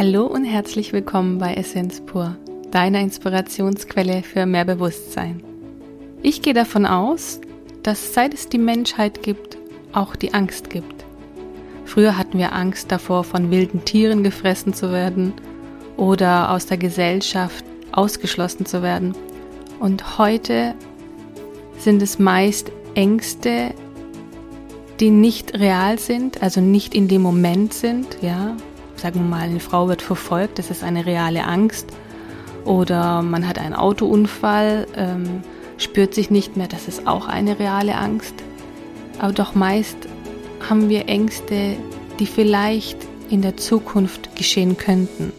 Hallo und herzlich willkommen bei Essenz pur, deiner Inspirationsquelle für mehr Bewusstsein. Ich gehe davon aus, dass seit es die Menschheit gibt, auch die Angst gibt. Früher hatten wir Angst davor, von wilden Tieren gefressen zu werden oder aus der Gesellschaft ausgeschlossen zu werden. Und heute sind es meist Ängste, die nicht real sind, also nicht in dem Moment sind, ja. Sagen wir mal, eine Frau wird verfolgt, das ist eine reale Angst. Oder man hat einen Autounfall, ähm, spürt sich nicht mehr, das ist auch eine reale Angst. Aber doch meist haben wir Ängste, die vielleicht in der Zukunft geschehen könnten.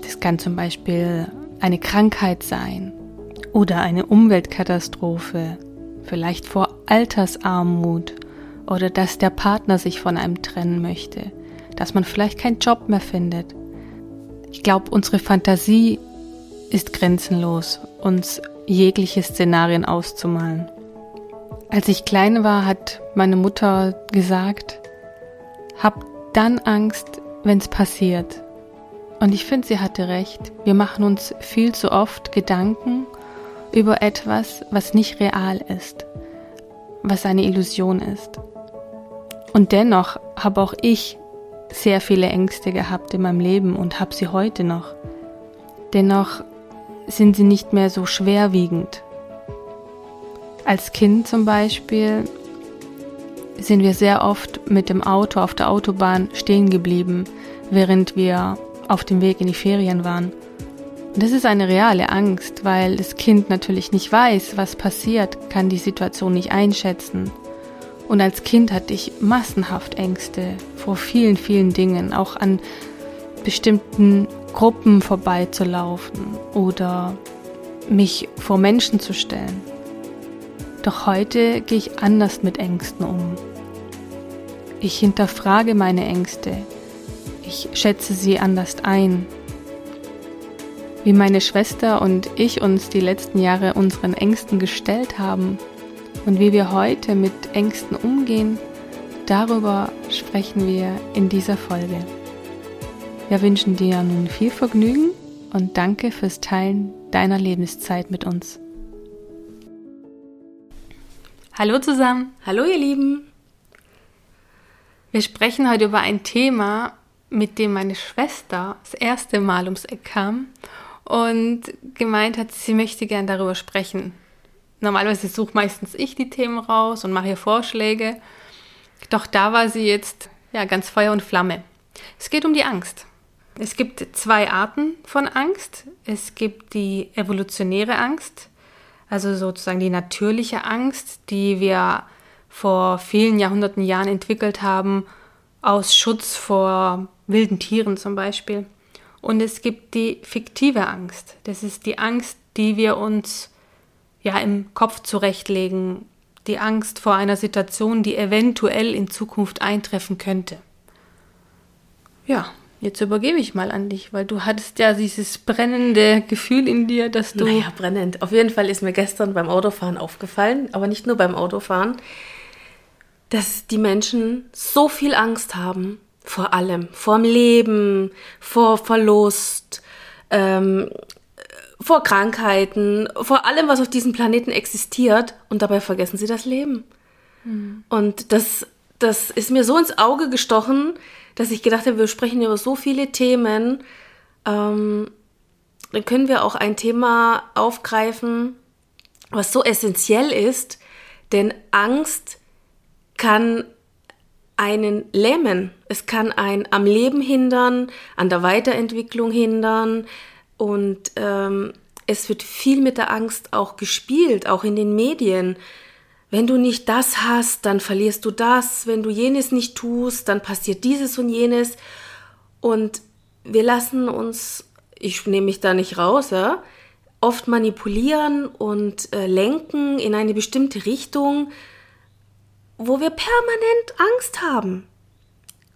Das kann zum Beispiel eine Krankheit sein oder eine Umweltkatastrophe, vielleicht vor Altersarmut oder dass der Partner sich von einem trennen möchte, dass man vielleicht keinen Job mehr findet. Ich glaube, unsere Fantasie ist grenzenlos, uns jegliche Szenarien auszumalen. Als ich klein war, hat meine Mutter gesagt, hab dann Angst, wenn es passiert. Und ich finde, sie hatte recht. Wir machen uns viel zu oft Gedanken über etwas, was nicht real ist, was eine Illusion ist. Und dennoch habe auch ich sehr viele Ängste gehabt in meinem Leben und habe sie heute noch. Dennoch sind sie nicht mehr so schwerwiegend. Als Kind zum Beispiel sind wir sehr oft mit dem Auto auf der Autobahn stehen geblieben, während wir auf dem Weg in die Ferien waren. Und das ist eine reale Angst, weil das Kind natürlich nicht weiß, was passiert, kann die Situation nicht einschätzen. Und als Kind hatte ich massenhaft Ängste vor vielen, vielen Dingen, auch an bestimmten Gruppen vorbeizulaufen oder mich vor Menschen zu stellen. Doch heute gehe ich anders mit Ängsten um. Ich hinterfrage meine Ängste. Ich schätze sie anders ein. Wie meine Schwester und ich uns die letzten Jahre unseren Ängsten gestellt haben, und wie wir heute mit Ängsten umgehen, darüber sprechen wir in dieser Folge. Wir wünschen dir nun viel Vergnügen und danke fürs Teilen deiner Lebenszeit mit uns. Hallo zusammen. Hallo ihr Lieben. Wir sprechen heute über ein Thema, mit dem meine Schwester das erste Mal ums Eck kam und gemeint hat, sie möchte gern darüber sprechen. Normalerweise suche meistens ich die Themen raus und mache hier Vorschläge. Doch da war sie jetzt ja ganz Feuer und Flamme. Es geht um die Angst. Es gibt zwei Arten von Angst. Es gibt die evolutionäre Angst, also sozusagen die natürliche Angst, die wir vor vielen Jahrhunderten Jahren entwickelt haben, aus Schutz vor wilden Tieren zum Beispiel. Und es gibt die fiktive Angst. Das ist die Angst, die wir uns ja im Kopf zurechtlegen, die Angst vor einer Situation, die eventuell in Zukunft eintreffen könnte. Ja, jetzt übergebe ich mal an dich, weil du hattest ja dieses brennende Gefühl in dir, dass du. Naja, brennend. Auf jeden Fall ist mir gestern beim Autofahren aufgefallen, aber nicht nur beim Autofahren, dass die Menschen so viel Angst haben vor allem, vor dem Leben, vor Verlust, ähm, vor Krankheiten, vor allem, was auf diesem Planeten existiert und dabei vergessen sie das Leben. Mhm. Und das, das ist mir so ins Auge gestochen, dass ich gedacht habe, wir sprechen über so viele Themen. Ähm, dann können wir auch ein Thema aufgreifen, was so essentiell ist, denn Angst kann einen lähmen. Es kann einen am Leben hindern, an der Weiterentwicklung hindern, und ähm, es wird viel mit der Angst auch gespielt, auch in den Medien. Wenn du nicht das hast, dann verlierst du das. Wenn du jenes nicht tust, dann passiert dieses und jenes. Und wir lassen uns, ich nehme mich da nicht raus, ja, oft manipulieren und äh, lenken in eine bestimmte Richtung, wo wir permanent Angst haben.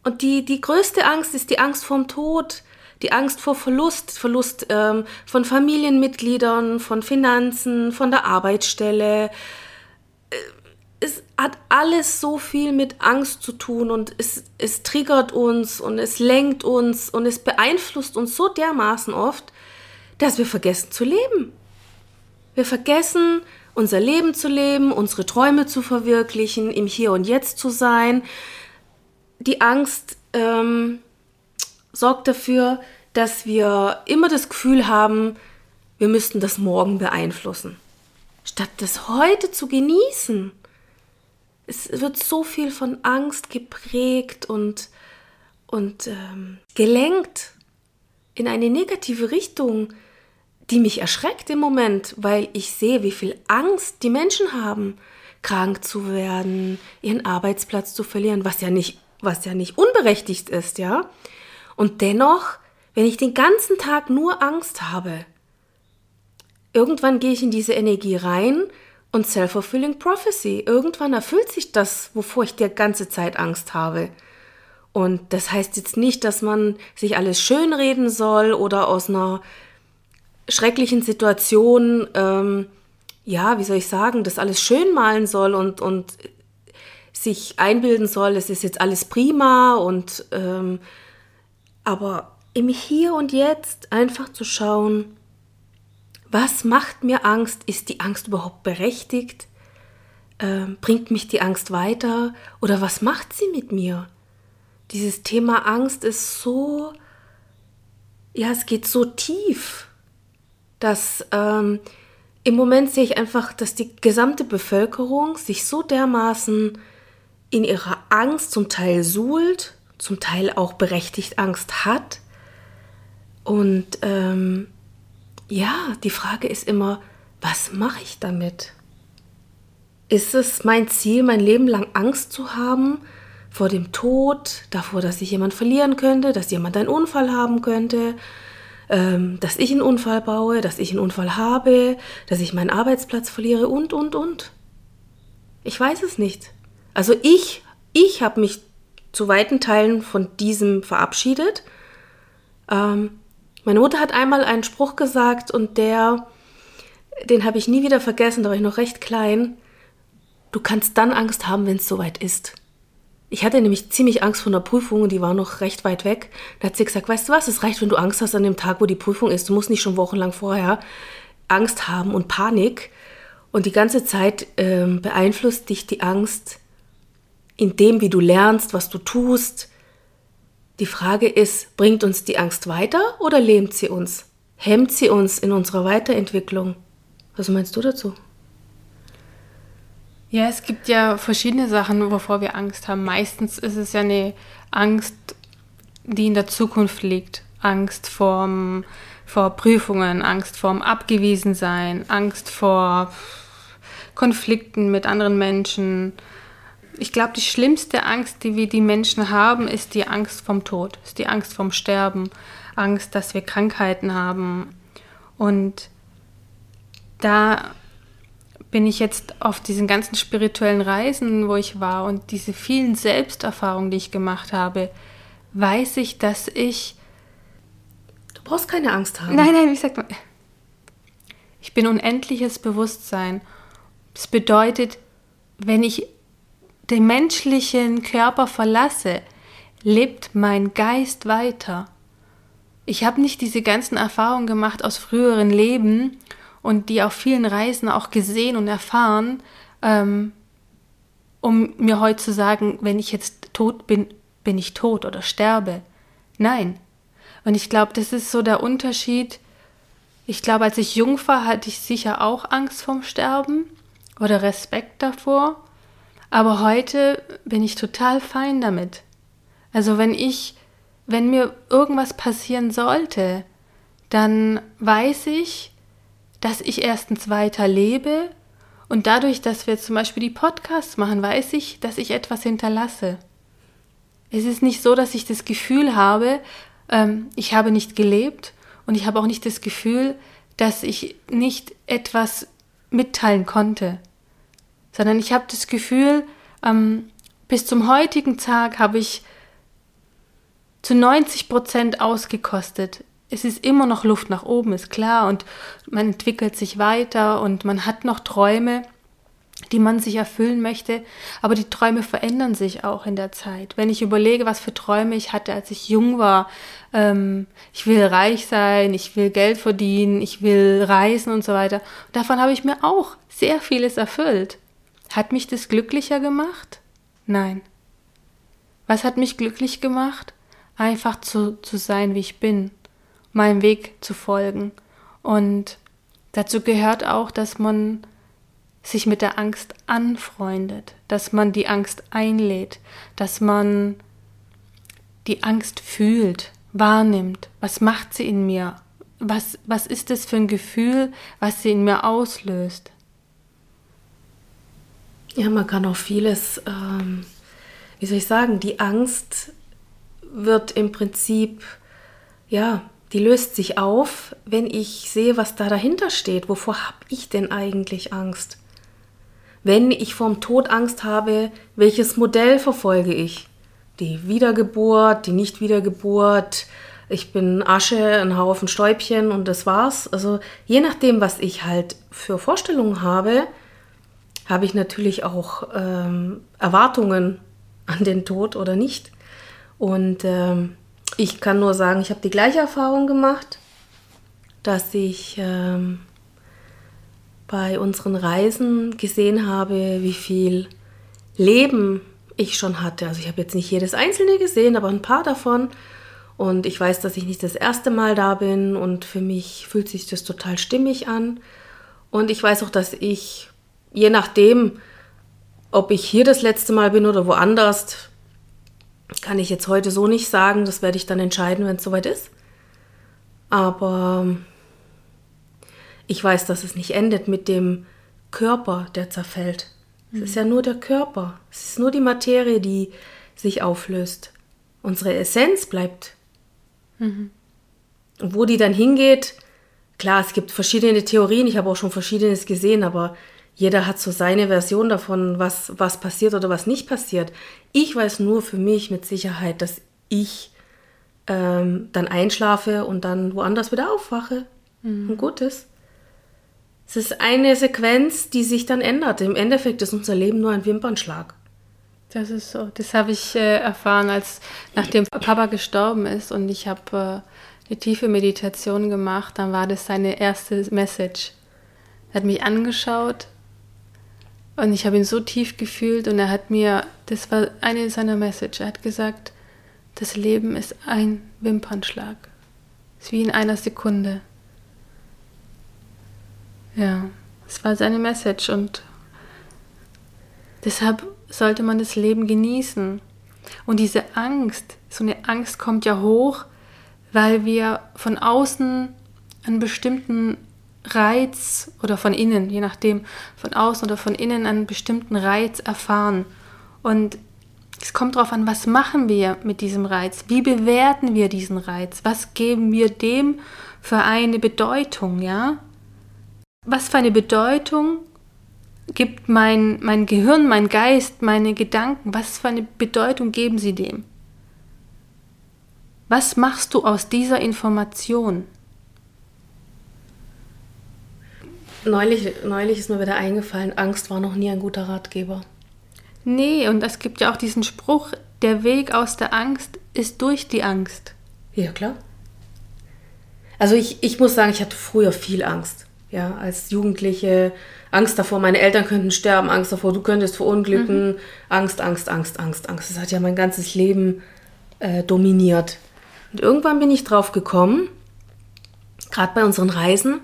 Und die, die größte Angst ist die Angst vorm Tod, die Angst vor Verlust, Verlust ähm, von Familienmitgliedern, von Finanzen, von der Arbeitsstelle. Äh, es hat alles so viel mit Angst zu tun und es, es triggert uns und es lenkt uns und es beeinflusst uns so dermaßen oft, dass wir vergessen zu leben. Wir vergessen, unser Leben zu leben, unsere Träume zu verwirklichen, im Hier und Jetzt zu sein. Die Angst ähm, sorgt dafür, dass wir immer das Gefühl haben, wir müssten das morgen beeinflussen. Statt das heute zu genießen. Es wird so viel von Angst geprägt und, und ähm, gelenkt in eine negative Richtung die mich erschreckt im Moment, weil ich sehe, wie viel Angst die Menschen haben, krank zu werden, ihren Arbeitsplatz zu verlieren, was ja nicht, was ja nicht unberechtigt ist, ja. Und dennoch, wenn ich den ganzen Tag nur Angst habe, irgendwann gehe ich in diese Energie rein und self-fulfilling prophecy. Irgendwann erfüllt sich das, wovor ich die ganze Zeit Angst habe. Und das heißt jetzt nicht, dass man sich alles schönreden soll oder aus einer schrecklichen Situationen, ähm, ja, wie soll ich sagen, das alles schön malen soll und, und sich einbilden soll, es ist jetzt alles prima und ähm, aber im Hier und Jetzt einfach zu schauen, was macht mir Angst? Ist die Angst überhaupt berechtigt? Ähm, bringt mich die Angst weiter? Oder was macht sie mit mir? Dieses Thema Angst ist so, ja, es geht so tief dass ähm, im Moment sehe ich einfach, dass die gesamte Bevölkerung sich so dermaßen in ihrer Angst zum Teil suhlt, zum Teil auch berechtigt Angst hat. Und ähm, ja, die Frage ist immer, was mache ich damit? Ist es mein Ziel, mein Leben lang Angst zu haben vor dem Tod, davor, dass ich jemand verlieren könnte, dass jemand einen Unfall haben könnte, ähm, dass ich einen Unfall baue, dass ich einen Unfall habe, dass ich meinen Arbeitsplatz verliere und, und, und. Ich weiß es nicht. Also ich, ich habe mich zu weiten Teilen von diesem verabschiedet. Ähm, meine Mutter hat einmal einen Spruch gesagt und der, den habe ich nie wieder vergessen, da war ich noch recht klein. Du kannst dann Angst haben, wenn es soweit ist. Ich hatte nämlich ziemlich Angst vor einer Prüfung und die war noch recht weit weg. Da hat sie gesagt, weißt du was, es reicht, wenn du Angst hast an dem Tag, wo die Prüfung ist. Du musst nicht schon wochenlang vorher Angst haben und Panik. Und die ganze Zeit ähm, beeinflusst dich die Angst in dem, wie du lernst, was du tust. Die Frage ist, bringt uns die Angst weiter oder lähmt sie uns? Hemmt sie uns in unserer Weiterentwicklung? Was meinst du dazu? Ja, es gibt ja verschiedene Sachen, wovor wir Angst haben. Meistens ist es ja eine Angst, die in der Zukunft liegt. Angst vor, vor Prüfungen, Angst vorm Abgewiesensein, Angst vor Konflikten mit anderen Menschen. Ich glaube, die schlimmste Angst, die wir die Menschen haben, ist die Angst vom Tod, ist die Angst vom Sterben, Angst, dass wir Krankheiten haben. Und da bin ich jetzt auf diesen ganzen spirituellen Reisen, wo ich war und diese vielen Selbsterfahrungen, die ich gemacht habe, weiß ich, dass ich. Du brauchst keine Angst haben. Nein, nein, wie sagt man? Ich bin unendliches Bewusstsein. Das bedeutet, wenn ich den menschlichen Körper verlasse, lebt mein Geist weiter. Ich habe nicht diese ganzen Erfahrungen gemacht aus früheren Leben und die auf vielen Reisen auch gesehen und erfahren, ähm, um mir heute zu sagen, wenn ich jetzt tot bin, bin ich tot oder sterbe. Nein. Und ich glaube, das ist so der Unterschied. Ich glaube, als ich jung war, hatte ich sicher auch Angst vorm Sterben oder Respekt davor. Aber heute bin ich total fein damit. Also wenn ich, wenn mir irgendwas passieren sollte, dann weiß ich, dass ich erstens weiter lebe und dadurch, dass wir zum Beispiel die Podcasts machen, weiß ich, dass ich etwas hinterlasse. Es ist nicht so, dass ich das Gefühl habe, ähm, ich habe nicht gelebt und ich habe auch nicht das Gefühl, dass ich nicht etwas mitteilen konnte, sondern ich habe das Gefühl, ähm, bis zum heutigen Tag habe ich zu 90 Prozent ausgekostet es ist immer noch Luft nach oben, ist klar, und man entwickelt sich weiter und man hat noch Träume. die man sich erfüllen möchte. Aber die Träume verändern sich auch in der Zeit. Wenn ich überlege, was für Träume ich hatte, als ich jung war, ähm, ich will reich sein, ich will Geld verdienen, ich will reisen und so weiter. Davon habe ich mir auch sehr vieles erfüllt. Hat mich das glücklicher gemacht? Nein. Was hat mich glücklich gemacht? Einfach zu, zu sein, wie ich bin, meinem Weg zu folgen. Und dazu gehört auch, dass man sich mit der Angst anfreundet, dass man die Angst einlädt, dass man die Angst fühlt, wahrnimmt. Was macht sie in mir? Was, was ist es für ein Gefühl, was sie in mir auslöst? Ja, man kann auch vieles, ähm, wie soll ich sagen, die Angst wird im Prinzip, ja, die löst sich auf, wenn ich sehe, was da dahinter steht. Wovor habe ich denn eigentlich Angst? Wenn ich vorm Tod Angst habe, welches Modell verfolge ich? Die Wiedergeburt, die Nicht-Wiedergeburt, ich bin Asche, ein Haufen Stäubchen und das war's. Also je nachdem, was ich halt für Vorstellungen habe, habe ich natürlich auch ähm, Erwartungen an den Tod oder nicht. Und ähm, ich kann nur sagen, ich habe die gleiche Erfahrung gemacht, dass ich ähm, bei unseren Reisen gesehen habe, wie viel Leben ich schon hatte. Also ich habe jetzt nicht jedes einzelne gesehen, aber ein paar davon. Und ich weiß, dass ich nicht das erste Mal da bin und für mich fühlt sich das total stimmig an. Und ich weiß auch, dass ich, je nachdem, ob ich hier das letzte Mal bin oder woanders, kann ich jetzt heute so nicht sagen. Das werde ich dann entscheiden, wenn es soweit ist. Aber ich weiß, dass es nicht endet mit dem Körper, der zerfällt. Mhm. Es ist ja nur der Körper. Es ist nur die Materie, die sich auflöst. Unsere Essenz bleibt. Mhm. Und wo die dann hingeht, klar, es gibt verschiedene Theorien. Ich habe auch schon verschiedenes gesehen, aber jeder hat so seine Version davon, was, was passiert oder was nicht passiert. Ich weiß nur für mich mit Sicherheit, dass ich ähm, dann einschlafe und dann woanders wieder aufwache. Mhm. Und gut ist. Es ist eine Sequenz, die sich dann ändert. Im Endeffekt ist unser Leben nur ein Wimpernschlag. Das ist so. Das habe ich äh, erfahren, als nachdem Papa gestorben ist und ich habe äh, eine tiefe Meditation gemacht. Dann war das seine erste Message. Er hat mich angeschaut und ich habe ihn so tief gefühlt und er hat mir, das war eine seiner Message. Er hat gesagt, das Leben ist ein Wimpernschlag. Es ist wie in einer Sekunde. Ja, es war seine Message und deshalb sollte man das Leben genießen. Und diese Angst, so eine Angst kommt ja hoch, weil wir von außen einen bestimmten Reiz oder von innen, je nachdem, von außen oder von innen einen bestimmten Reiz erfahren. Und es kommt darauf an, was machen wir mit diesem Reiz? Wie bewerten wir diesen Reiz? Was geben wir dem für eine Bedeutung, ja? was für eine Bedeutung gibt mein, mein Gehirn, mein Geist, meine Gedanken, was für eine Bedeutung geben sie dem? Was machst du aus dieser Information? Neulich, neulich ist mir wieder eingefallen, Angst war noch nie ein guter Ratgeber. Nee, und es gibt ja auch diesen Spruch, der Weg aus der Angst ist durch die Angst. Ja, klar. Also ich, ich muss sagen, ich hatte früher viel Angst ja, als Jugendliche. Angst davor, meine Eltern könnten sterben, Angst davor, du könntest verunglücken, mhm. Angst, Angst, Angst, Angst, Angst. Das hat ja mein ganzes Leben äh, dominiert. Und irgendwann bin ich drauf gekommen, gerade bei unseren Reisen,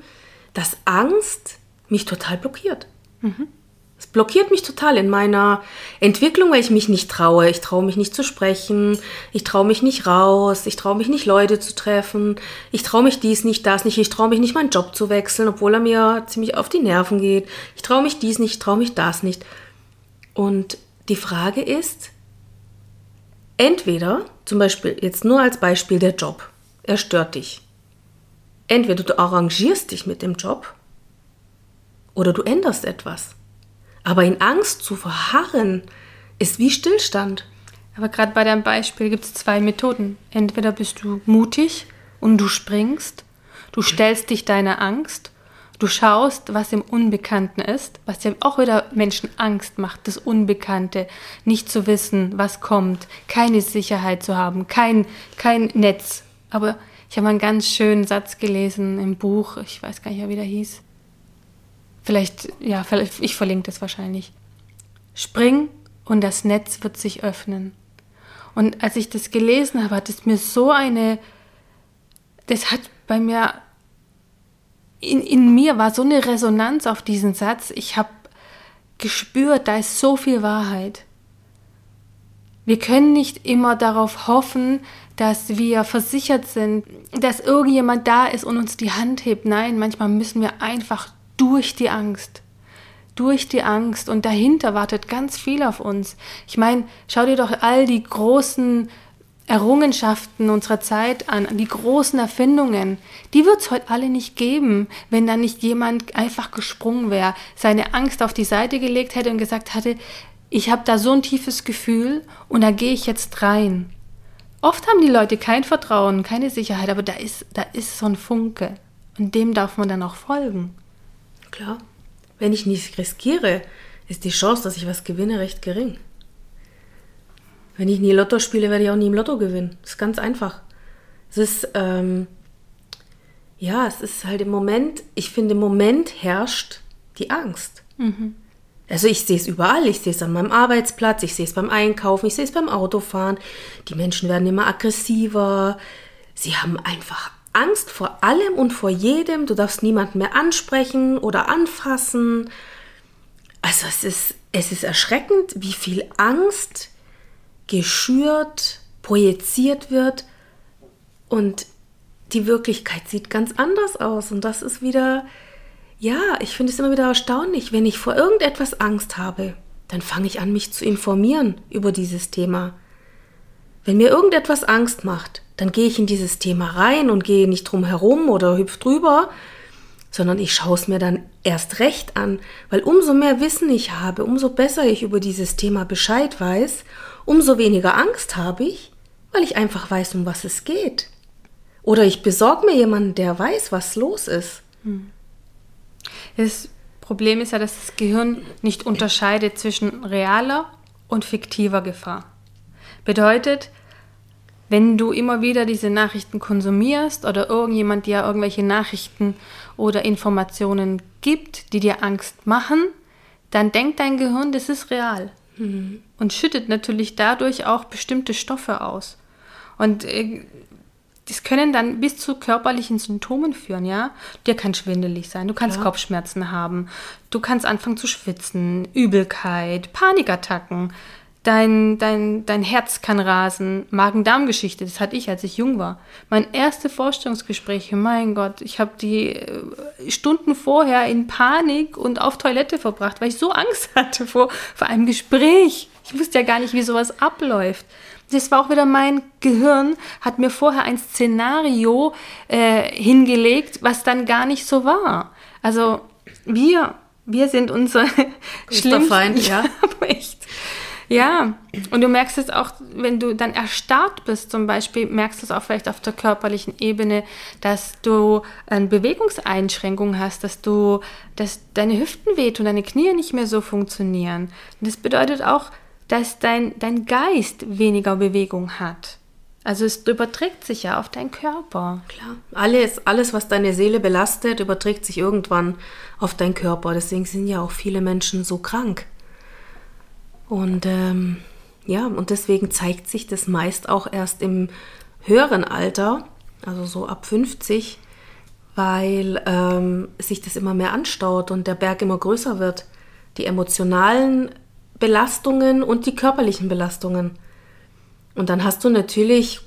dass Angst mich total blockiert. Mhm. Es blockiert mich total in meiner Entwicklung, weil ich mich nicht traue. Ich traue mich nicht zu sprechen, ich traue mich nicht raus, ich traue mich nicht Leute zu treffen, ich traue mich dies nicht, das nicht, ich traue mich nicht meinen Job zu wechseln, obwohl er mir ziemlich auf die Nerven geht. Ich traue mich dies nicht, ich traue mich das nicht. Und die Frage ist, entweder, zum Beispiel jetzt nur als Beispiel der Job, er stört dich. Entweder du arrangierst dich mit dem Job oder du änderst etwas. Aber in Angst zu verharren, ist wie Stillstand. Aber gerade bei deinem Beispiel gibt es zwei Methoden. Entweder bist du mutig und du springst, du stellst dich deiner Angst Du schaust, was im Unbekannten ist, was ja auch wieder Menschen Angst macht, das Unbekannte, nicht zu wissen, was kommt, keine Sicherheit zu haben, kein, kein Netz. Aber ich habe einen ganz schönen Satz gelesen im Buch, ich weiß gar nicht mehr, wie der hieß. Vielleicht, ja, ich verlinke das wahrscheinlich. Spring und das Netz wird sich öffnen. Und als ich das gelesen habe, hat es mir so eine, das hat bei mir, in, in mir war so eine Resonanz auf diesen Satz. Ich habe gespürt, da ist so viel Wahrheit. Wir können nicht immer darauf hoffen, dass wir versichert sind, dass irgendjemand da ist und uns die Hand hebt. Nein, manchmal müssen wir einfach durch die Angst. Durch die Angst. Und dahinter wartet ganz viel auf uns. Ich meine, schau dir doch all die großen Errungenschaften unserer Zeit an, die großen Erfindungen, die wird es heute alle nicht geben, wenn da nicht jemand einfach gesprungen wäre, seine Angst auf die Seite gelegt hätte und gesagt hatte, ich habe da so ein tiefes Gefühl und da gehe ich jetzt rein. Oft haben die Leute kein Vertrauen, keine Sicherheit, aber da ist, da ist so ein Funke und dem darf man dann auch folgen. Klar. Wenn ich nichts riskiere, ist die Chance, dass ich was gewinne, recht gering. Wenn ich nie Lotto spiele, werde ich auch nie im Lotto gewinnen. Das ist ganz einfach. Es ist, ähm, ja, es ist halt im Moment, ich finde, im Moment herrscht die Angst. Mhm. Also ich sehe es überall, ich sehe es an meinem Arbeitsplatz, ich sehe es beim Einkaufen, ich sehe es beim Autofahren. Die Menschen werden immer aggressiver. Sie haben einfach Angst vor allem und vor jedem. Du darfst niemanden mehr ansprechen oder anfassen. Also es ist, es ist erschreckend, wie viel Angst geschürt, projiziert wird und die Wirklichkeit sieht ganz anders aus. Und das ist wieder, ja, ich finde es immer wieder erstaunlich, wenn ich vor irgendetwas Angst habe, dann fange ich an, mich zu informieren über dieses Thema. Wenn mir irgendetwas Angst macht, dann gehe ich in dieses Thema rein und gehe nicht drum herum oder hüpf drüber, sondern ich schaue es mir dann erst recht an, weil umso mehr Wissen ich habe, umso besser ich über dieses Thema Bescheid weiß, umso weniger Angst habe ich, weil ich einfach weiß, um was es geht. Oder ich besorge mir jemanden, der weiß, was los ist. Hm. Das Problem ist ja, dass das Gehirn nicht unterscheidet zwischen realer und fiktiver Gefahr. Bedeutet, wenn du immer wieder diese Nachrichten konsumierst oder irgendjemand dir irgendwelche Nachrichten oder Informationen gibt, die dir Angst machen, dann denkt dein Gehirn, das ist real. Mhm. Und schüttet natürlich dadurch auch bestimmte Stoffe aus. Und äh, das können dann bis zu körperlichen Symptomen führen, ja. Dir kann schwindelig sein, du kannst Klar. Kopfschmerzen haben, du kannst anfangen zu schwitzen, Übelkeit, Panikattacken, dein, dein, dein Herz kann rasen, Magen-Darm-Geschichte, das hatte ich, als ich jung war. Mein erste Vorstellungsgespräch, mein Gott, ich habe die äh, Stunden vorher in Panik und auf Toilette verbracht, weil ich so Angst hatte vor, vor einem Gespräch. Ich wusste ja gar nicht, wie sowas abläuft. Das war auch wieder mein Gehirn, hat mir vorher ein Szenario äh, hingelegt, was dann gar nicht so war. Also wir, wir sind unser schlimmster Feind, ja. ja echt. Ja, und du merkst es auch, wenn du dann erstarrt bist, zum Beispiel, merkst du es auch vielleicht auf der körperlichen Ebene, dass du eine Bewegungseinschränkung hast, dass du, dass deine Hüften wehtun, deine Knie nicht mehr so funktionieren. Und das bedeutet auch, dass dein, dein Geist weniger Bewegung hat. Also es überträgt sich ja auf deinen Körper. Klar. Alles, alles, was deine Seele belastet, überträgt sich irgendwann auf deinen Körper. Deswegen sind ja auch viele Menschen so krank. Und ähm, ja, und deswegen zeigt sich das meist auch erst im höheren Alter, also so ab 50, weil ähm, sich das immer mehr anstaut und der Berg immer größer wird. Die emotionalen Belastungen und die körperlichen Belastungen. Und dann hast du natürlich,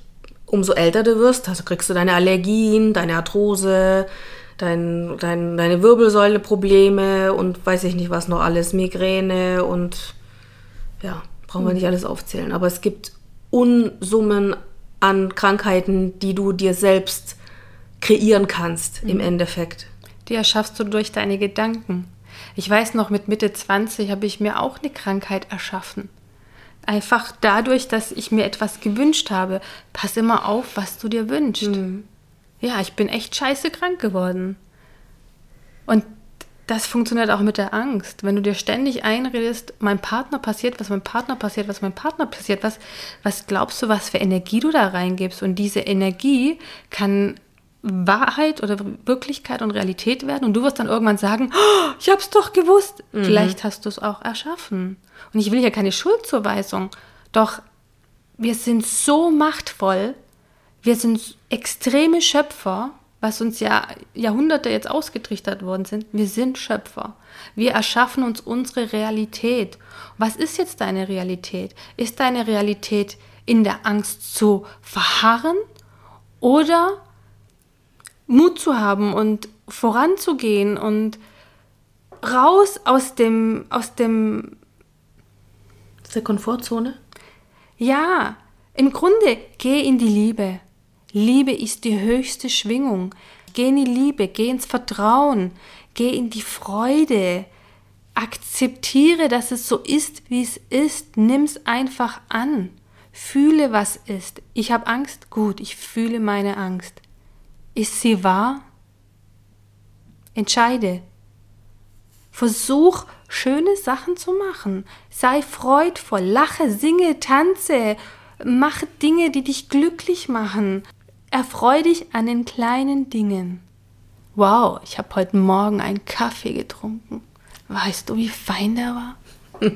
umso älter du wirst, also kriegst du deine Allergien, deine Arthrose, dein, dein, deine Wirbelsäuleprobleme und weiß ich nicht was noch alles, Migräne und ja, brauchen wir nicht alles aufzählen. Aber es gibt Unsummen an Krankheiten, die du dir selbst kreieren kannst im Endeffekt. Die erschaffst du durch deine Gedanken. Ich weiß noch, mit Mitte 20 habe ich mir auch eine Krankheit erschaffen. Einfach dadurch, dass ich mir etwas gewünscht habe. Pass immer auf, was du dir wünschst. Mhm. Ja, ich bin echt scheiße krank geworden. Und das funktioniert auch mit der Angst. Wenn du dir ständig einredest, mein Partner passiert, was mein Partner passiert, was mein Partner passiert, was, was glaubst du, was für Energie du da reingibst? Und diese Energie kann Wahrheit oder Wirklichkeit und Realität werden und du wirst dann irgendwann sagen, oh, ich hab's doch gewusst. Mhm. Vielleicht hast du es auch erschaffen. Und ich will hier keine Schuldzuweisung, doch wir sind so machtvoll, wir sind extreme Schöpfer, was uns ja Jahrhunderte jetzt ausgetrichtert worden sind. Wir sind Schöpfer. Wir erschaffen uns unsere Realität. Was ist jetzt deine Realität? Ist deine Realität in der Angst zu verharren oder Mut zu haben und voranzugehen und raus aus dem, aus dem aus der Komfortzone? Ja, im Grunde geh in die Liebe. Liebe ist die höchste Schwingung. Geh in die Liebe, geh ins Vertrauen, geh in die Freude. Akzeptiere, dass es so ist, wie es ist. Nimm's einfach an. Fühle, was ist. Ich habe Angst. Gut, ich fühle meine Angst. Ist sie wahr? Entscheide. Versuch, schöne Sachen zu machen. Sei freudvoll, lache, singe, tanze, mach Dinge, die dich glücklich machen. Erfreu dich an den kleinen Dingen. Wow, ich habe heute Morgen einen Kaffee getrunken. Weißt du, wie fein der war?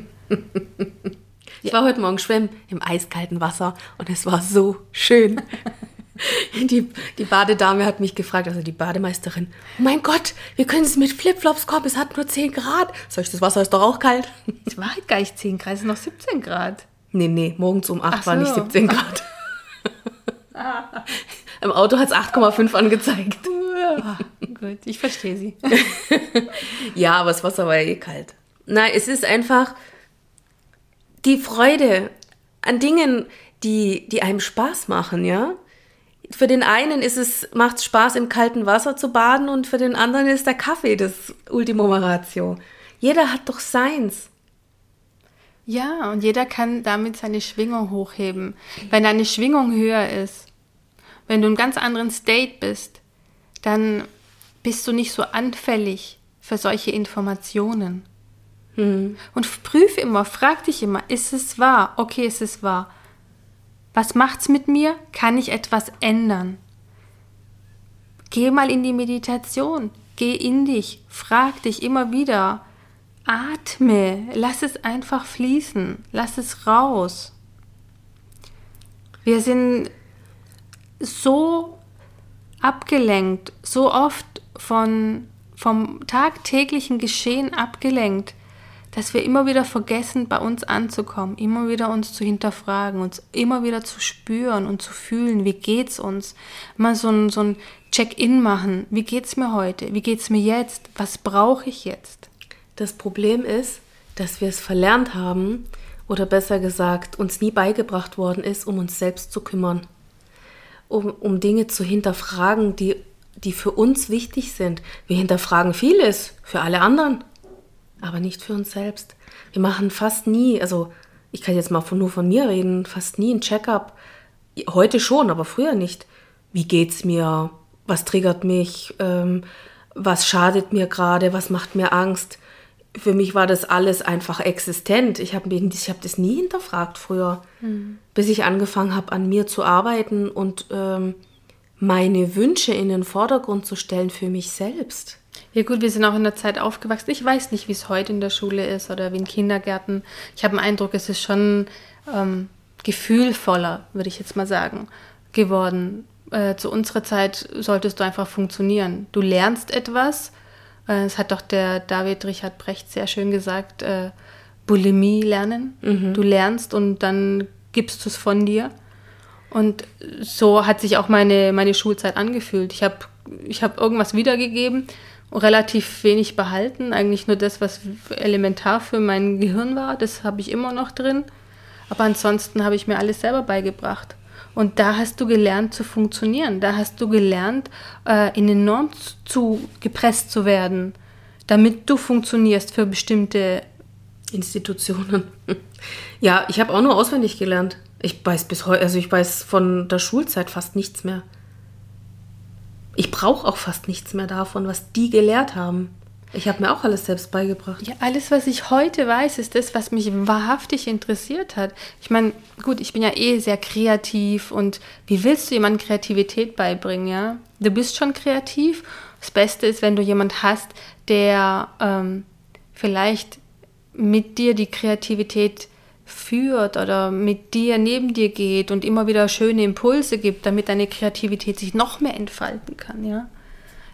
ich war heute Morgen schwimmen im eiskalten Wasser und es war so schön. Die, die Badedame hat mich gefragt, also die Bademeisterin, oh mein Gott, wir können es mit Flipflops kommen, es hat nur 10 Grad. Sag ich, das Wasser ist doch auch kalt. Es war halt gar nicht 10 Grad, es sind noch 17 Grad. Nee, nee, morgens um 8 so. war nicht 17 Grad. Im Auto hat es 8,5 angezeigt. Ja, gut, ich verstehe sie. ja, aber das Wasser war ja eh kalt. Nein, es ist einfach die Freude an Dingen, die, die einem Spaß machen, ja für den einen ist es, macht es Spaß, im kalten Wasser zu baden und für den anderen ist der Kaffee das Ultimo Ratio. Jeder hat doch seins. Ja, und jeder kann damit seine Schwingung hochheben. Wenn deine Schwingung höher ist, wenn du in einem ganz anderen State bist, dann bist du nicht so anfällig für solche Informationen. Hm. Und prüfe immer, frag dich immer, ist es wahr? Okay, ist es wahr. Was macht's mit mir? Kann ich etwas ändern? Geh mal in die Meditation, geh in dich, frag dich immer wieder, atme, lass es einfach fließen, lass es raus. Wir sind so abgelenkt, so oft von, vom tagtäglichen Geschehen abgelenkt, dass wir immer wieder vergessen, bei uns anzukommen, immer wieder uns zu hinterfragen, uns immer wieder zu spüren und zu fühlen, wie geht's uns? Mal so ein, so ein Check-in machen. Wie geht's mir heute? Wie geht's mir jetzt? Was brauche ich jetzt? Das Problem ist, dass wir es verlernt haben, oder besser gesagt, uns nie beigebracht worden ist, um uns selbst zu kümmern. Um, um Dinge zu hinterfragen, die, die für uns wichtig sind. Wir hinterfragen vieles für alle anderen aber nicht für uns selbst. Wir machen fast nie, also ich kann jetzt mal von, nur von mir reden, fast nie ein Checkup. Heute schon, aber früher nicht. Wie geht's mir? Was triggert mich? Ähm, was schadet mir gerade? Was macht mir Angst? Für mich war das alles einfach existent. Ich habe hab das nie hinterfragt früher, mhm. bis ich angefangen habe, an mir zu arbeiten und ähm, meine Wünsche in den Vordergrund zu stellen für mich selbst. Ja gut, wir sind auch in der Zeit aufgewachsen. Ich weiß nicht, wie es heute in der Schule ist oder wie in Kindergärten. Ich habe den Eindruck, es ist schon ähm, gefühlvoller, würde ich jetzt mal sagen, geworden. Äh, zu unserer Zeit solltest du einfach funktionieren. Du lernst etwas. Äh, das hat doch der David Richard Brecht sehr schön gesagt. Äh, Bulimie lernen. Mhm. Du lernst und dann gibst du es von dir. Und so hat sich auch meine, meine Schulzeit angefühlt. Ich habe ich hab irgendwas wiedergegeben relativ wenig behalten. Eigentlich nur das, was elementar für mein Gehirn war, das habe ich immer noch drin. Aber ansonsten habe ich mir alles selber beigebracht. Und da hast du gelernt zu funktionieren. Da hast du gelernt, äh, in den Norm zu gepresst zu werden, damit du funktionierst für bestimmte Institutionen. Ja, ich habe auch nur auswendig gelernt. Ich weiß bis heute, also ich weiß von der Schulzeit fast nichts mehr ich brauche auch fast nichts mehr davon, was die gelehrt haben. Ich habe mir auch alles selbst beigebracht. Ja, alles, was ich heute weiß, ist das, was mich wahrhaftig interessiert hat. Ich meine, gut, ich bin ja eh sehr kreativ und wie willst du jemandem Kreativität beibringen, ja? Du bist schon kreativ. Das Beste ist, wenn du jemand hast, der ähm, vielleicht mit dir die Kreativität führt oder mit dir neben dir geht und immer wieder schöne Impulse gibt, damit deine Kreativität sich noch mehr entfalten kann, ja.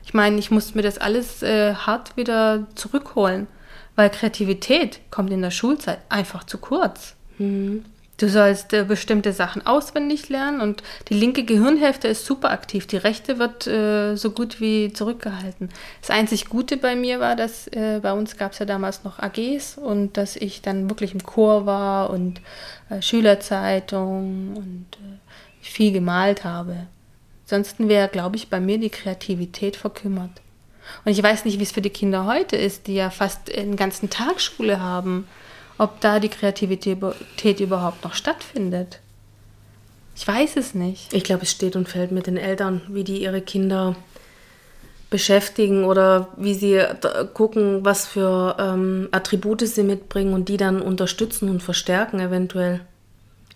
Ich meine, ich muss mir das alles äh, hart wieder zurückholen, weil Kreativität kommt in der Schulzeit einfach zu kurz. Mhm. Du sollst äh, bestimmte Sachen auswendig lernen und die linke Gehirnhälfte ist super aktiv, die rechte wird äh, so gut wie zurückgehalten. Das einzig Gute bei mir war, dass äh, bei uns gab es ja damals noch AGs und dass ich dann wirklich im Chor war und äh, Schülerzeitung und äh, viel gemalt habe. Ansonsten wäre, glaube ich, bei mir die Kreativität verkümmert. Und ich weiß nicht, wie es für die Kinder heute ist, die ja fast den ganzen Tag Schule haben ob da die Kreativität überhaupt noch stattfindet. Ich weiß es nicht. Ich glaube, es steht und fällt mit den Eltern, wie die ihre Kinder beschäftigen oder wie sie gucken, was für ähm, Attribute sie mitbringen und die dann unterstützen und verstärken eventuell.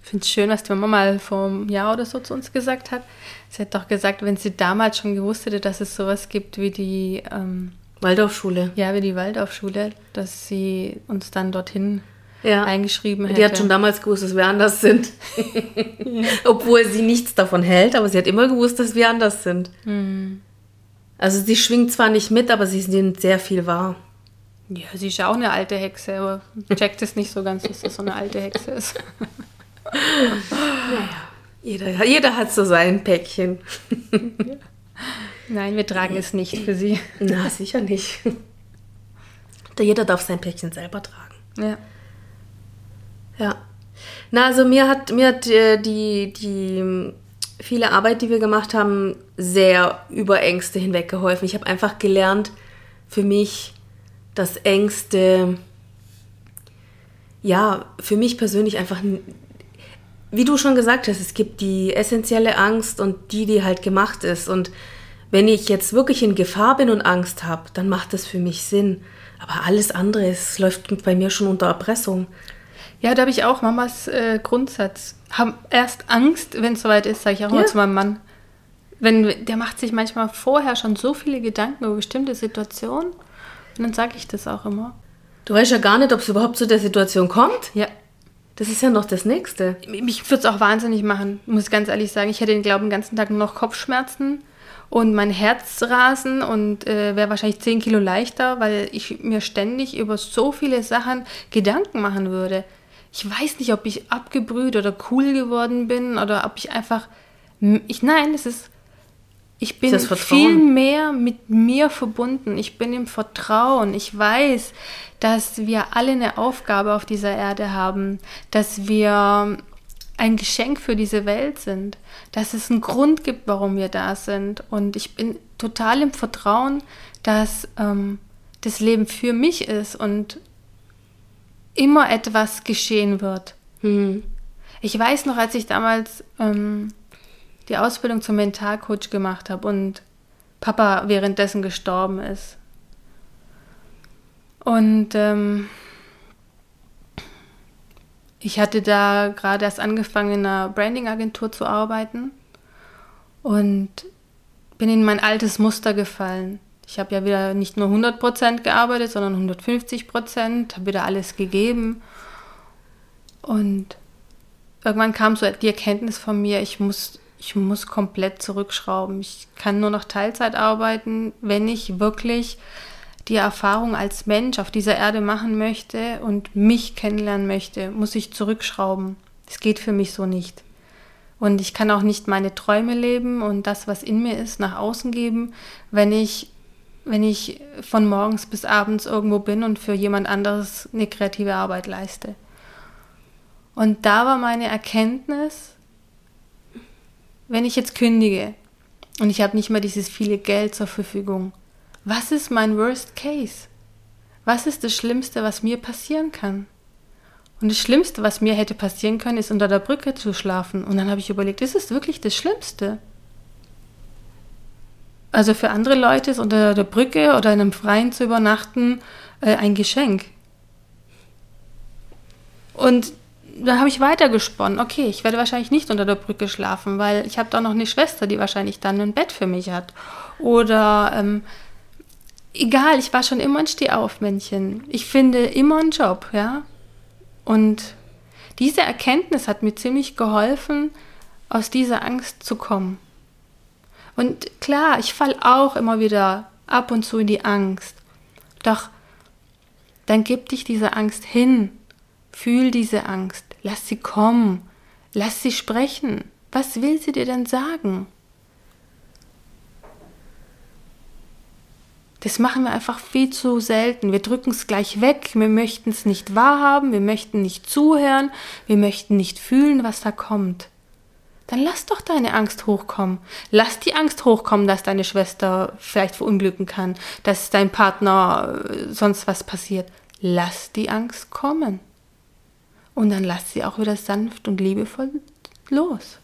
Ich finde es schön, was die Mama mal vor einem Jahr oder so zu uns gesagt hat. Sie hat doch gesagt, wenn sie damals schon gewusst hätte, dass es sowas gibt wie die ähm, Waldorfschule. Ja, wie die Waldorfschule, dass sie uns dann dorthin ja. eingeschrieben hätte. Die hat schon damals gewusst, dass wir anders sind. Obwohl sie nichts davon hält, aber sie hat immer gewusst, dass wir anders sind. Mhm. Also sie schwingt zwar nicht mit, aber sie nimmt sehr viel wahr. Ja, sie ist ja auch eine alte Hexe, aber checkt es nicht so ganz, dass das so eine alte Hexe ist. naja, jeder, jeder hat so sein Päckchen. Nein, wir tragen es nicht für sie. Na, sicher nicht. Jeder darf sein Päckchen selber tragen. Ja. Ja. Na, also mir hat, mir hat äh, die, die viele Arbeit, die wir gemacht haben, sehr über Ängste hinweg geholfen. Ich habe einfach gelernt, für mich, dass Ängste, ja, für mich persönlich einfach, wie du schon gesagt hast, es gibt die essentielle Angst und die, die halt gemacht ist. Und wenn ich jetzt wirklich in Gefahr bin und Angst habe, dann macht das für mich Sinn. Aber alles andere, es läuft bei mir schon unter Erpressung. Ja, da habe ich auch Mamas äh, Grundsatz. Haben erst Angst, wenn es soweit ist, sage ich auch ja. immer zu meinem Mann. Wenn, der macht sich manchmal vorher schon so viele Gedanken über bestimmte Situationen. Und dann sage ich das auch immer. Du weißt ja gar nicht, ob es überhaupt zu der Situation kommt. Ja. Das ist ja noch das Nächste. Mich würde es auch wahnsinnig machen, muss ich ganz ehrlich sagen. Ich hätte den Glauben den ganzen Tag nur noch Kopfschmerzen und mein Herz rasen und äh, wäre wahrscheinlich 10 Kilo leichter, weil ich mir ständig über so viele Sachen Gedanken machen würde ich weiß nicht, ob ich abgebrüht oder cool geworden bin oder ob ich einfach, ich, nein, es ist, ich bin viel mehr mit mir verbunden. Ich bin im Vertrauen. Ich weiß, dass wir alle eine Aufgabe auf dieser Erde haben, dass wir ein Geschenk für diese Welt sind, dass es einen Grund gibt, warum wir da sind. Und ich bin total im Vertrauen, dass ähm, das Leben für mich ist und immer etwas geschehen wird. Hm. Ich weiß noch, als ich damals ähm, die Ausbildung zum Mentalcoach gemacht habe und Papa währenddessen gestorben ist. Und ähm, ich hatte da gerade erst angefangen, in einer Branding-Agentur zu arbeiten und bin in mein altes Muster gefallen. Ich habe ja wieder nicht nur 100% gearbeitet, sondern 150%, habe wieder alles gegeben. Und irgendwann kam so die Erkenntnis von mir, ich muss, ich muss komplett zurückschrauben. Ich kann nur noch Teilzeit arbeiten, wenn ich wirklich die Erfahrung als Mensch auf dieser Erde machen möchte und mich kennenlernen möchte, muss ich zurückschrauben. Das geht für mich so nicht. Und ich kann auch nicht meine Träume leben und das, was in mir ist, nach außen geben, wenn ich wenn ich von morgens bis abends irgendwo bin und für jemand anderes eine kreative Arbeit leiste. Und da war meine Erkenntnis, wenn ich jetzt kündige und ich habe nicht mehr dieses viele Geld zur Verfügung, was ist mein Worst Case? Was ist das Schlimmste, was mir passieren kann? Und das Schlimmste, was mir hätte passieren können, ist unter der Brücke zu schlafen. Und dann habe ich überlegt, ist es wirklich das Schlimmste? Also für andere Leute ist unter der Brücke oder in einem Freien zu übernachten äh, ein Geschenk. Und da habe ich weitergesponnen. Okay, ich werde wahrscheinlich nicht unter der Brücke schlafen, weil ich habe da noch eine Schwester, die wahrscheinlich dann ein Bett für mich hat. Oder ähm, egal, ich war schon immer ein Stehaufmännchen. Ich finde immer einen Job, ja. Und diese Erkenntnis hat mir ziemlich geholfen, aus dieser Angst zu kommen. Und klar, ich falle auch immer wieder ab und zu in die Angst. Doch dann gib dich dieser Angst hin. Fühl diese Angst. Lass sie kommen. Lass sie sprechen. Was will sie dir denn sagen? Das machen wir einfach viel zu selten. Wir drücken es gleich weg. Wir möchten es nicht wahrhaben. Wir möchten nicht zuhören. Wir möchten nicht fühlen, was da kommt. Dann lass doch deine Angst hochkommen. Lass die Angst hochkommen, dass deine Schwester vielleicht verunglücken kann, dass dein Partner äh, sonst was passiert. Lass die Angst kommen. Und dann lass sie auch wieder sanft und liebevoll los.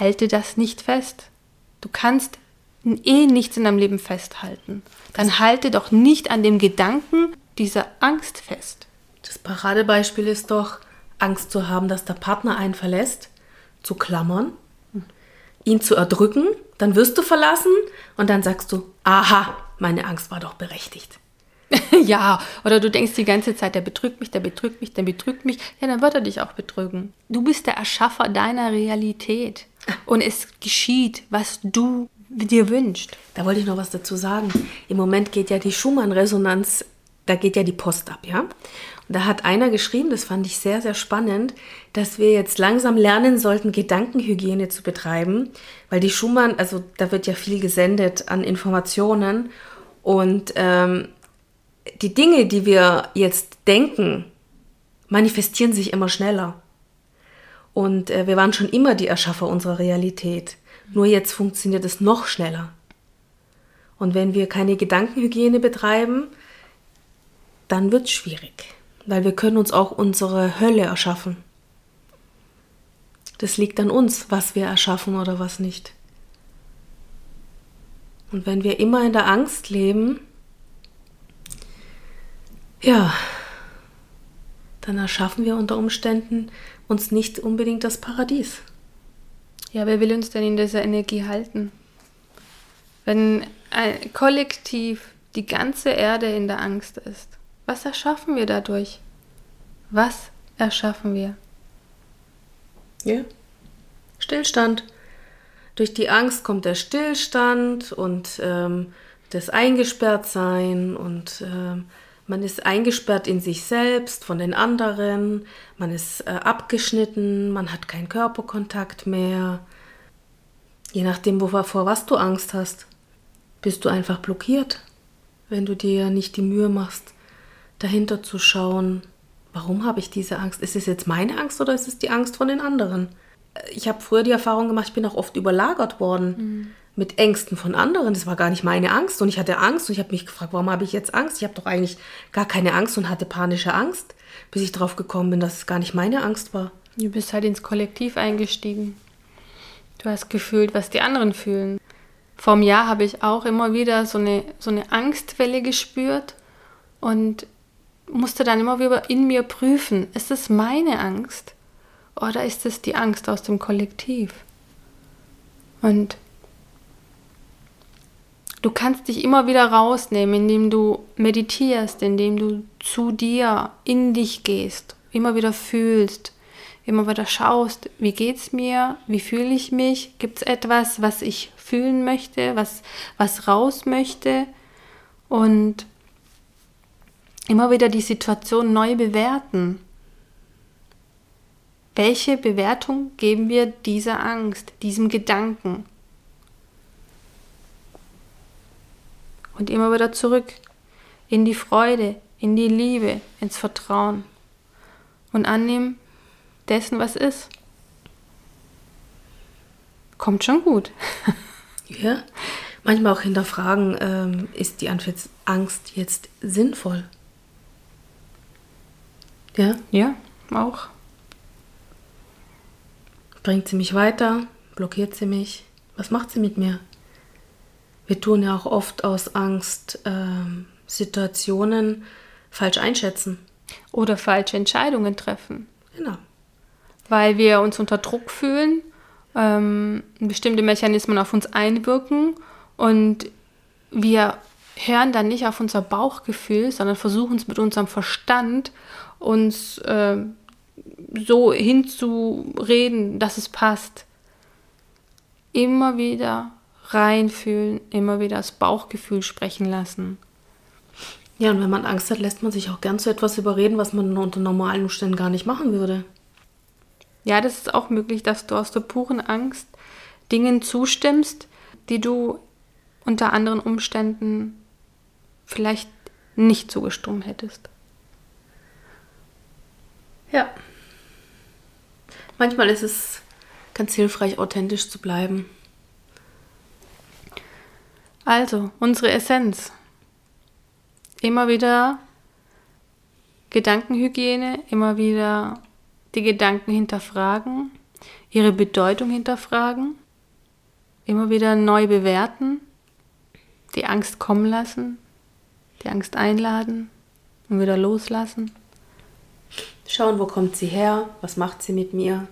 Halte das nicht fest. Du kannst eh nichts in deinem Leben festhalten. Dann halte doch nicht an dem Gedanken dieser Angst fest. Das Paradebeispiel ist doch, Angst zu haben, dass der Partner einen verlässt, zu klammern, ihn zu erdrücken, dann wirst du verlassen und dann sagst du, aha, meine Angst war doch berechtigt. ja, oder du denkst die ganze Zeit, der betrügt mich, der betrügt mich, der betrügt mich. Ja, dann wird er dich auch betrügen. Du bist der Erschaffer deiner Realität. Und es geschieht, was du dir wünschst. Da wollte ich noch was dazu sagen. Im Moment geht ja die Schumann-Resonanz, da geht ja die Post ab, ja? Da hat einer geschrieben, das fand ich sehr, sehr spannend, dass wir jetzt langsam lernen sollten, Gedankenhygiene zu betreiben, weil die Schumann, also da wird ja viel gesendet an Informationen und ähm, die Dinge, die wir jetzt denken, manifestieren sich immer schneller. Und äh, wir waren schon immer die Erschaffer unserer Realität. Nur jetzt funktioniert es noch schneller. Und wenn wir keine Gedankenhygiene betreiben, dann wird es schwierig. Weil wir können uns auch unsere Hölle erschaffen. Das liegt an uns, was wir erschaffen oder was nicht. Und wenn wir immer in der Angst leben, ja, dann erschaffen wir unter Umständen uns nicht unbedingt das Paradies. Ja, wer will uns denn in dieser Energie halten? Wenn ein Kollektiv die ganze Erde in der Angst ist, was erschaffen wir dadurch? Was erschaffen wir? Ja, Stillstand. Durch die Angst kommt der Stillstand und ähm, das Eingesperrtsein und ähm, man ist eingesperrt in sich selbst, von den anderen, man ist äh, abgeschnitten, man hat keinen Körperkontakt mehr. Je nachdem, vor was du Angst hast, bist du einfach blockiert, wenn du dir nicht die Mühe machst, dahinter zu schauen, warum habe ich diese Angst? Ist es jetzt meine Angst oder ist es die Angst von den anderen? Ich habe früher die Erfahrung gemacht, ich bin auch oft überlagert worden. Mhm mit Ängsten von anderen. Das war gar nicht meine Angst. Und ich hatte Angst und ich habe mich gefragt, warum habe ich jetzt Angst? Ich habe doch eigentlich gar keine Angst und hatte panische Angst, bis ich drauf gekommen bin, dass es gar nicht meine Angst war. Du bist halt ins Kollektiv eingestiegen. Du hast gefühlt, was die anderen fühlen. Vor einem Jahr habe ich auch immer wieder so eine, so eine Angstwelle gespürt und musste dann immer wieder in mir prüfen, ist es meine Angst oder ist es die Angst aus dem Kollektiv? Und Du kannst dich immer wieder rausnehmen, indem du meditierst, indem du zu dir, in dich gehst, immer wieder fühlst, immer wieder schaust, wie geht's mir, wie fühle ich mich, gibt es etwas, was ich fühlen möchte, was, was raus möchte und immer wieder die Situation neu bewerten. Welche Bewertung geben wir dieser Angst, diesem Gedanken? und immer wieder zurück in die Freude, in die Liebe, ins Vertrauen und annehmen dessen, was ist. Kommt schon gut. ja, manchmal auch hinterfragen, ähm, ist die Angst jetzt sinnvoll? Ja? Ja, auch. Bringt sie mich weiter? Blockiert sie mich? Was macht sie mit mir? wir tun ja auch oft aus Angst ähm, Situationen falsch einschätzen. Oder falsche Entscheidungen treffen. Genau. Weil wir uns unter Druck fühlen, ähm, bestimmte Mechanismen auf uns einwirken und wir hören dann nicht auf unser Bauchgefühl, sondern versuchen es mit unserem Verstand uns äh, so hinzureden, dass es passt. Immer wieder reinfühlen, immer wieder das Bauchgefühl sprechen lassen. Ja, und wenn man Angst hat, lässt man sich auch gern zu etwas überreden, was man unter normalen Umständen gar nicht machen würde. Ja, das ist auch möglich, dass du aus der puren Angst Dingen zustimmst, die du unter anderen Umständen vielleicht nicht zugestimmt hättest. Ja. Manchmal ist es ganz hilfreich, authentisch zu bleiben. Also, unsere Essenz. Immer wieder Gedankenhygiene, immer wieder die Gedanken hinterfragen, ihre Bedeutung hinterfragen, immer wieder neu bewerten, die Angst kommen lassen, die Angst einladen und wieder loslassen. Schauen, wo kommt sie her, was macht sie mit mir.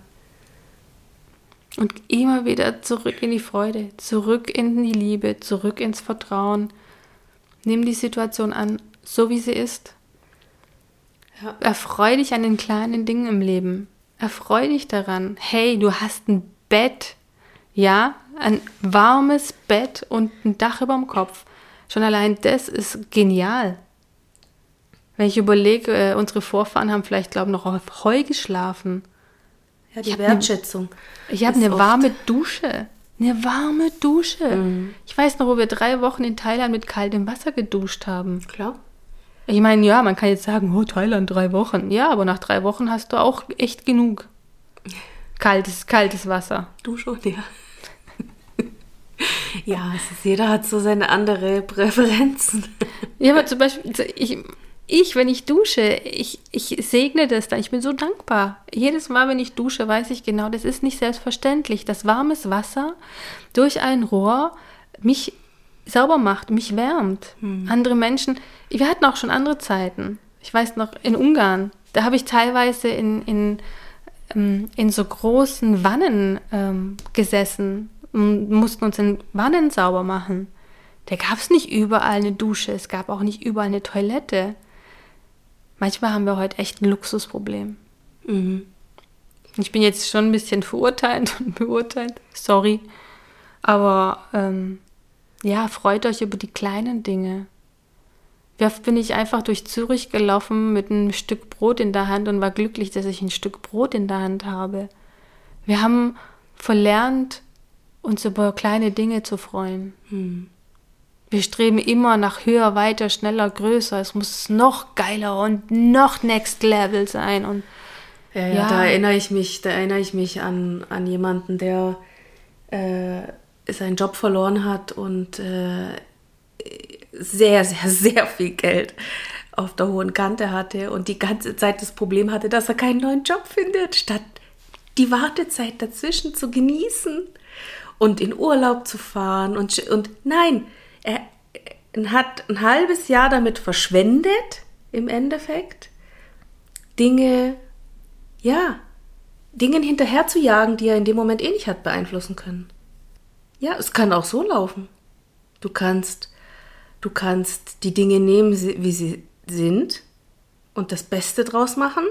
Und immer wieder zurück in die Freude, zurück in die Liebe, zurück ins Vertrauen. Nimm die Situation an, so wie sie ist. Ja. Erfreu dich an den kleinen Dingen im Leben. Erfreu dich daran. Hey, du hast ein Bett. Ja, ein warmes Bett und ein Dach über dem Kopf. Schon allein das ist genial. Wenn ich überlege, äh, unsere Vorfahren haben vielleicht, glaube ich, noch auf Heu geschlafen. Ja, die ich Wertschätzung. Ne, ich habe eine warme Dusche. Eine warme Dusche. Mhm. Ich weiß noch, wo wir drei Wochen in Thailand mit kaltem Wasser geduscht haben. Klar. Ich meine, ja, man kann jetzt sagen, oh, Thailand, drei Wochen. Ja, aber nach drei Wochen hast du auch echt genug kaltes, kaltes Wasser. Du schon, ja. ja, ist, jeder hat so seine andere Präferenzen. ja, aber zum Beispiel, ich, ich, wenn ich dusche, ich, ich segne das dann. Ich bin so dankbar. Jedes Mal, wenn ich dusche, weiß ich genau, das ist nicht selbstverständlich, dass warmes Wasser durch ein Rohr mich sauber macht, mich wärmt. Hm. Andere Menschen, wir hatten auch schon andere Zeiten. Ich weiß noch, in Ungarn, da habe ich teilweise in, in, ähm, in so großen Wannen ähm, gesessen und mussten uns in Wannen sauber machen. Da gab es nicht überall eine Dusche, es gab auch nicht überall eine Toilette. Manchmal haben wir heute echt ein Luxusproblem. Mhm. Ich bin jetzt schon ein bisschen verurteilt und beurteilt, sorry. Aber ähm, ja, freut euch über die kleinen Dinge. Wie oft bin ich einfach durch Zürich gelaufen mit einem Stück Brot in der Hand und war glücklich, dass ich ein Stück Brot in der Hand habe. Wir haben verlernt, uns über kleine Dinge zu freuen. Hm. Wir streben immer nach höher, weiter, schneller, größer. Es muss noch geiler und noch next level sein. Und ja, ja, ja. da erinnere ich mich, da erinnere ich mich an, an jemanden, der äh, seinen Job verloren hat und äh, sehr, sehr, sehr viel Geld auf der hohen Kante hatte und die ganze Zeit das Problem hatte, dass er keinen neuen Job findet, statt die Wartezeit dazwischen zu genießen und in Urlaub zu fahren und, und nein, er hat ein halbes Jahr damit verschwendet, im Endeffekt, Dinge, ja, Dingen hinterher zu jagen, die er in dem Moment eh nicht hat beeinflussen können. Ja, es kann auch so laufen. Du kannst, du kannst die Dinge nehmen, wie sie sind und das Beste draus machen.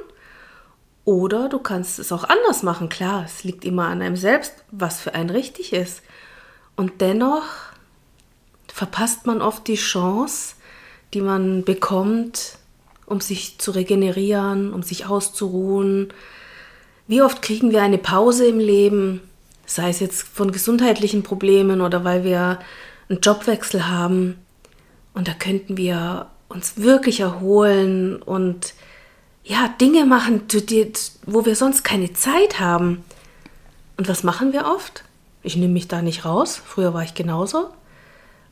Oder du kannst es auch anders machen. Klar, es liegt immer an einem selbst, was für einen richtig ist. Und dennoch verpasst man oft die Chance, die man bekommt, um sich zu regenerieren, um sich auszuruhen. Wie oft kriegen wir eine Pause im Leben, sei es jetzt von gesundheitlichen Problemen oder weil wir einen Jobwechsel haben. Und da könnten wir uns wirklich erholen und ja, Dinge machen, wo wir sonst keine Zeit haben. Und was machen wir oft? Ich nehme mich da nicht raus. Früher war ich genauso.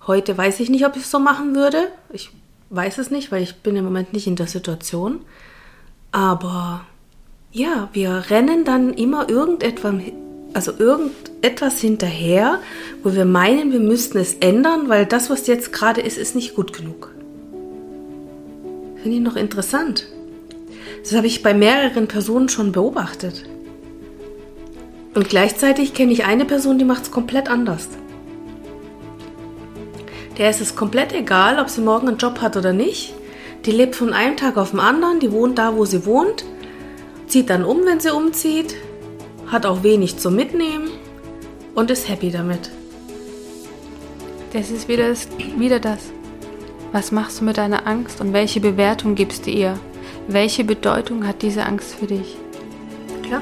Heute weiß ich nicht, ob ich es so machen würde. Ich weiß es nicht, weil ich bin im Moment nicht in der Situation. Aber ja, wir rennen dann immer irgendetwas also irgendetwas hinterher, wo wir meinen, wir müssten es ändern, weil das, was jetzt gerade ist, ist nicht gut genug. Finde ich noch interessant. Das habe ich bei mehreren Personen schon beobachtet. Und gleichzeitig kenne ich eine Person, die macht es komplett anders. Der ist es komplett egal, ob sie morgen einen Job hat oder nicht. Die lebt von einem Tag auf den anderen, die wohnt da, wo sie wohnt, zieht dann um, wenn sie umzieht, hat auch wenig zum Mitnehmen und ist happy damit. Das ist wieder das, wieder das. Was machst du mit deiner Angst und welche Bewertung gibst du ihr? Welche Bedeutung hat diese Angst für dich? Klar.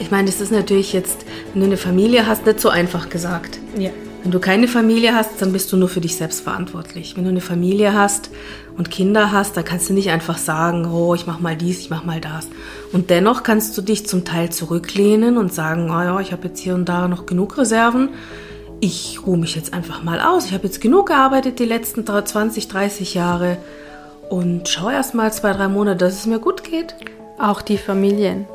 Ich meine, das ist natürlich jetzt, wenn du eine Familie hast, nicht so einfach gesagt. Ja. Wenn du keine Familie hast, dann bist du nur für dich selbst verantwortlich. Wenn du eine Familie hast und Kinder hast, dann kannst du nicht einfach sagen, oh, ich mach mal dies, ich mach mal das. Und dennoch kannst du dich zum Teil zurücklehnen und sagen, oh ja, ich habe jetzt hier und da noch genug Reserven. Ich ruhe mich jetzt einfach mal aus. Ich habe jetzt genug gearbeitet die letzten 20, 30 Jahre und schau erst mal zwei, drei Monate, dass es mir gut geht. Auch die Familien.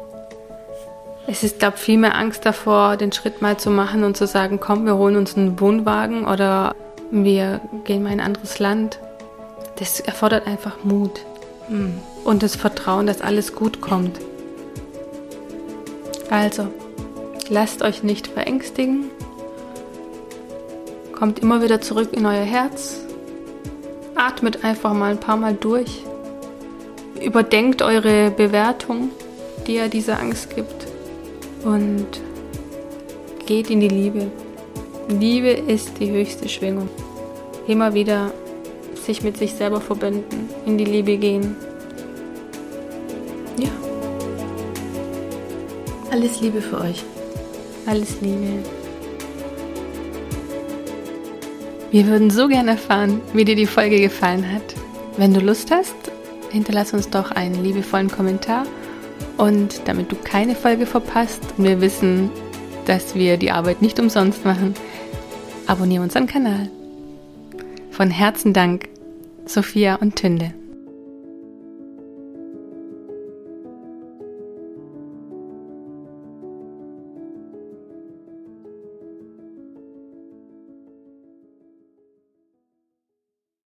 Es ist, glaube ich, viel mehr Angst davor, den Schritt mal zu machen und zu sagen, komm, wir holen uns einen Wohnwagen oder wir gehen mal in ein anderes Land. Das erfordert einfach Mut mhm. und das Vertrauen, dass alles gut kommt. Also, lasst euch nicht verängstigen. Kommt immer wieder zurück in euer Herz. Atmet einfach mal ein paar Mal durch. Überdenkt eure Bewertung, die ihr dieser Angst gibt und geht in die Liebe. Liebe ist die höchste Schwingung. Immer wieder sich mit sich selber verbinden, in die Liebe gehen. Ja. Alles Liebe für euch. Alles Liebe. Wir würden so gerne erfahren, wie dir die Folge gefallen hat. Wenn du Lust hast, hinterlass uns doch einen liebevollen Kommentar und damit du keine Folge verpasst und wir wissen, dass wir die Arbeit nicht umsonst machen, abonniere unseren Kanal. Von Herzen Dank, Sophia und Tünde.